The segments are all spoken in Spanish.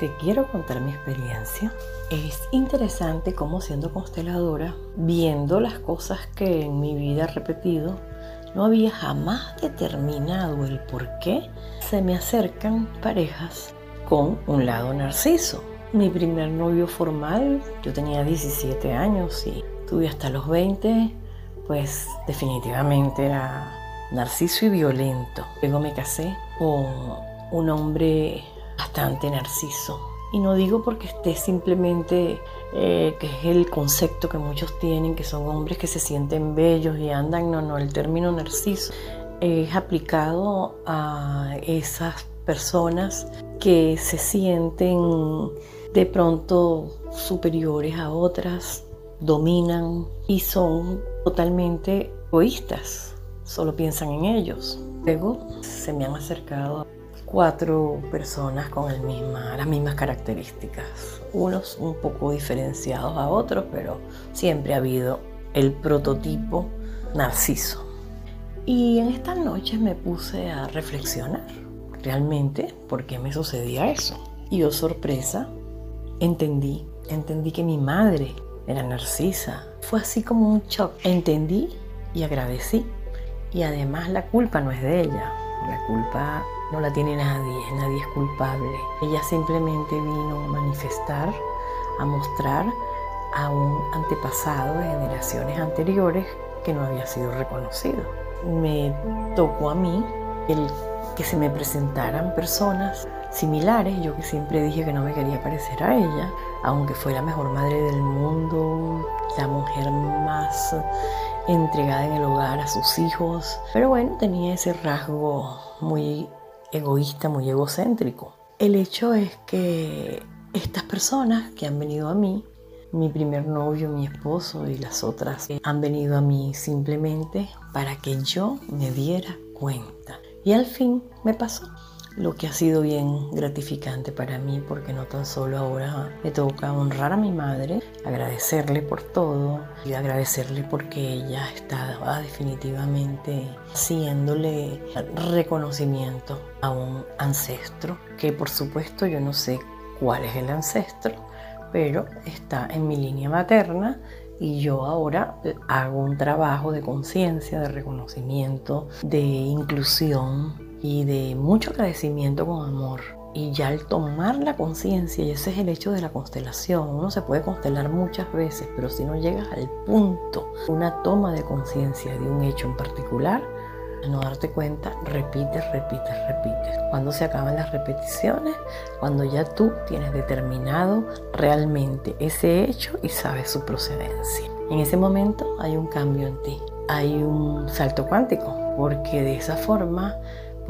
te quiero contar mi experiencia. Es interesante cómo siendo consteladora, viendo las cosas que en mi vida he repetido, no había jamás determinado el por qué se me acercan parejas con un lado narciso. Mi primer novio formal, yo tenía 17 años y tuve hasta los 20, pues definitivamente era narciso y violento. Luego me casé con un hombre bastante narciso. Y no digo porque esté simplemente, eh, que es el concepto que muchos tienen, que son hombres que se sienten bellos y andan, no, no, el término narciso es aplicado a esas personas que se sienten de pronto superiores a otras, dominan y son totalmente egoístas, solo piensan en ellos. Luego se me han acercado cuatro personas con el misma, las mismas características, unos un poco diferenciados a otros, pero siempre ha habido el prototipo narciso. Y en estas noches me puse a reflexionar realmente por qué me sucedía eso. Y oh sorpresa, entendí, entendí que mi madre era narcisa. Fue así como un shock. Entendí y agradecí. Y además la culpa no es de ella. La culpa no la tiene nadie, nadie es culpable. Ella simplemente vino a manifestar, a mostrar a un antepasado de generaciones anteriores que no había sido reconocido. Me tocó a mí el que se me presentaran personas similares, yo que siempre dije que no me quería parecer a ella, aunque fue la mejor madre del mundo, la mujer más entregada en el hogar a sus hijos, pero bueno, tenía ese rasgo muy egoísta, muy egocéntrico. El hecho es que estas personas que han venido a mí, mi primer novio, mi esposo y las otras, han venido a mí simplemente para que yo me diera cuenta. Y al fin me pasó lo que ha sido bien gratificante para mí porque no tan solo ahora me toca honrar a mi madre, agradecerle por todo y agradecerle porque ella estaba definitivamente haciéndole reconocimiento a un ancestro que por supuesto yo no sé cuál es el ancestro, pero está en mi línea materna y yo ahora hago un trabajo de conciencia, de reconocimiento, de inclusión y de mucho agradecimiento con amor. Y ya al tomar la conciencia, y ese es el hecho de la constelación, uno se puede constelar muchas veces, pero si no llegas al punto, una toma de conciencia de un hecho en particular, al no darte cuenta, repites, repites, repites. Cuando se acaban las repeticiones, cuando ya tú tienes determinado realmente ese hecho y sabes su procedencia. En ese momento hay un cambio en ti, hay un salto cuántico, porque de esa forma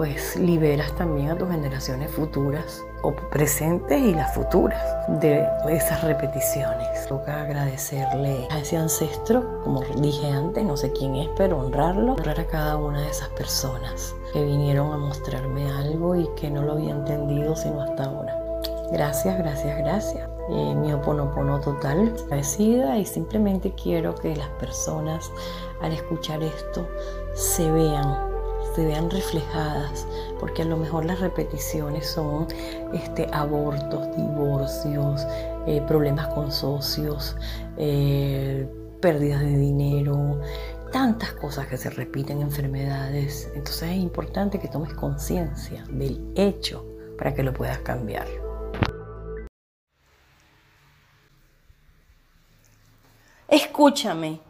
pues liberas también a tus generaciones futuras o presentes y las futuras de esas repeticiones. Toca agradecerle a ese ancestro, como dije antes, no sé quién es, pero honrarlo, honrar a cada una de esas personas que vinieron a mostrarme algo y que no lo había entendido sino hasta ahora. Gracias, gracias, gracias. Eh, mi oponopono total, agradecida y simplemente quiero que las personas al escuchar esto se vean se vean reflejadas, porque a lo mejor las repeticiones son este, abortos, divorcios, eh, problemas con socios, eh, pérdidas de dinero, tantas cosas que se repiten, enfermedades. Entonces es importante que tomes conciencia del hecho para que lo puedas cambiar. Escúchame,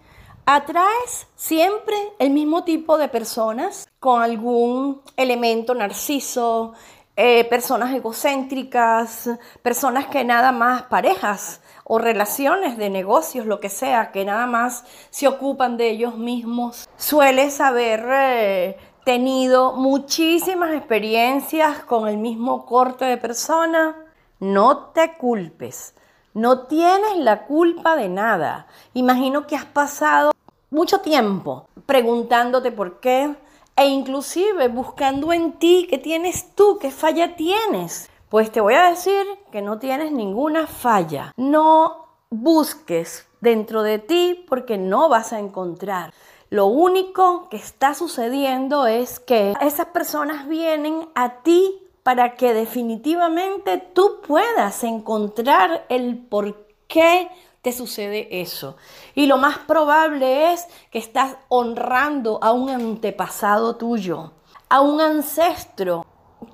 atraes siempre el mismo tipo de personas con algún elemento narciso, eh, personas egocéntricas, personas que nada más parejas o relaciones de negocios, lo que sea, que nada más se ocupan de ellos mismos. Sueles haber eh, tenido muchísimas experiencias con el mismo corte de persona. No te culpes. No tienes la culpa de nada. Imagino que has pasado mucho tiempo preguntándote por qué e inclusive buscando en ti qué tienes tú, qué falla tienes. Pues te voy a decir que no tienes ninguna falla. No busques dentro de ti porque no vas a encontrar. Lo único que está sucediendo es que esas personas vienen a ti para que definitivamente tú puedas encontrar el por qué te sucede eso. Y lo más probable es que estás honrando a un antepasado tuyo, a un ancestro.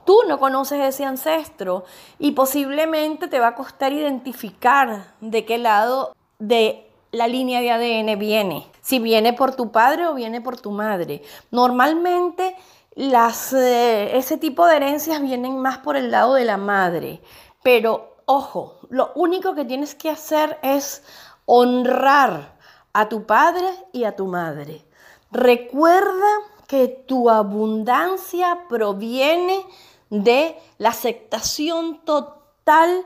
Tú no conoces ese ancestro y posiblemente te va a costar identificar de qué lado de la línea de ADN viene. Si viene por tu padre o viene por tu madre. Normalmente las, eh, ese tipo de herencias vienen más por el lado de la madre. Pero ojo, lo único que tienes que hacer es honrar a tu padre y a tu madre. Recuerda que tu abundancia proviene de la aceptación total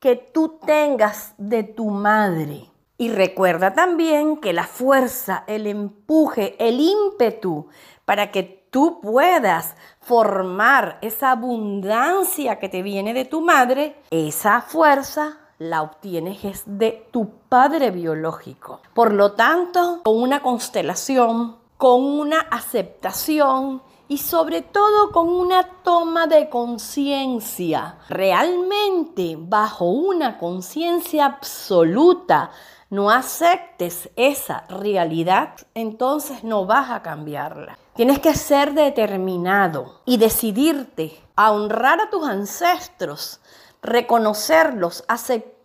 que tú tengas de tu madre. Y recuerda también que la fuerza, el empuje, el ímpetu para que tú puedas formar esa abundancia que te viene de tu madre, esa fuerza la obtienes de tu padre biológico. Por lo tanto, con una constelación, con una aceptación y sobre todo con una toma de conciencia, realmente bajo una conciencia absoluta, no aceptes esa realidad, entonces no vas a cambiarla. Tienes que ser determinado y decidirte a honrar a tus ancestros, reconocerlos, aceptar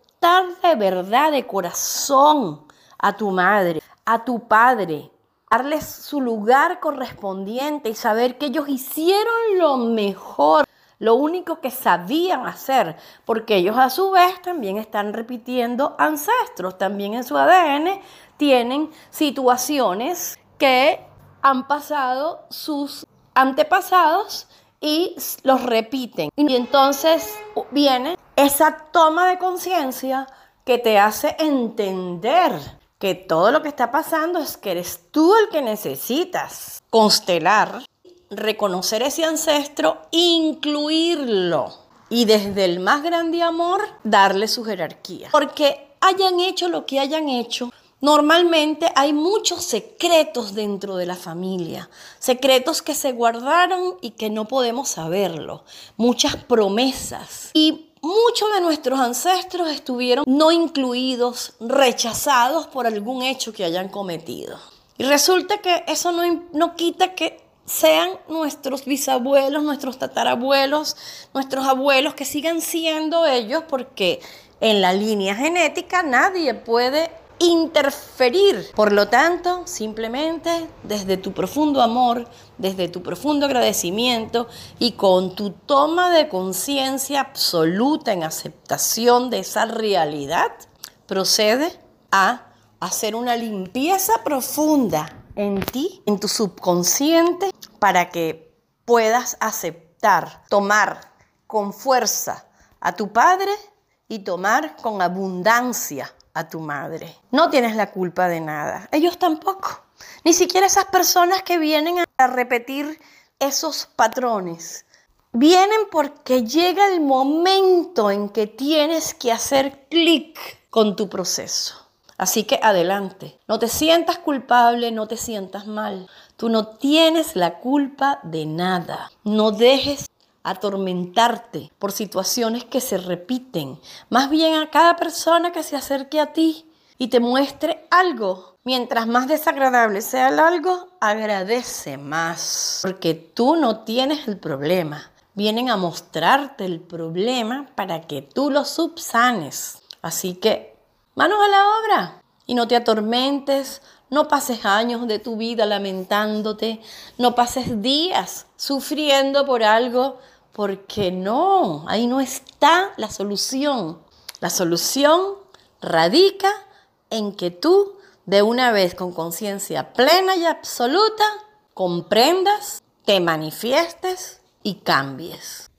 de verdad, de corazón a tu madre, a tu padre, darles su lugar correspondiente y saber que ellos hicieron lo mejor, lo único que sabían hacer, porque ellos a su vez también están repitiendo ancestros, también en su ADN tienen situaciones que han pasado sus antepasados y los repiten. Y entonces viene esa toma de conciencia que te hace entender que todo lo que está pasando es que eres tú el que necesitas constelar, reconocer ese ancestro, incluirlo y desde el más grande amor darle su jerarquía. Porque hayan hecho lo que hayan hecho, Normalmente hay muchos secretos dentro de la familia, secretos que se guardaron y que no podemos saberlo, muchas promesas. Y muchos de nuestros ancestros estuvieron no incluidos, rechazados por algún hecho que hayan cometido. Y resulta que eso no, no quita que sean nuestros bisabuelos, nuestros tatarabuelos, nuestros abuelos, que sigan siendo ellos, porque en la línea genética nadie puede interferir. Por lo tanto, simplemente desde tu profundo amor, desde tu profundo agradecimiento y con tu toma de conciencia absoluta en aceptación de esa realidad, procede a hacer una limpieza profunda en ti, en tu subconsciente, para que puedas aceptar, tomar con fuerza a tu Padre y tomar con abundancia a tu madre. No tienes la culpa de nada. Ellos tampoco. Ni siquiera esas personas que vienen a repetir esos patrones. Vienen porque llega el momento en que tienes que hacer clic con tu proceso. Así que adelante. No te sientas culpable, no te sientas mal. Tú no tienes la culpa de nada. No dejes atormentarte por situaciones que se repiten. Más bien a cada persona que se acerque a ti y te muestre algo. Mientras más desagradable sea el algo, agradece más. Porque tú no tienes el problema. Vienen a mostrarte el problema para que tú lo subsanes. Así que, manos a la obra. Y no te atormentes, no pases años de tu vida lamentándote, no pases días sufriendo por algo porque no, ahí no está la solución. La solución radica en que tú, de una vez con conciencia plena y absoluta, comprendas, te manifiestes y cambies.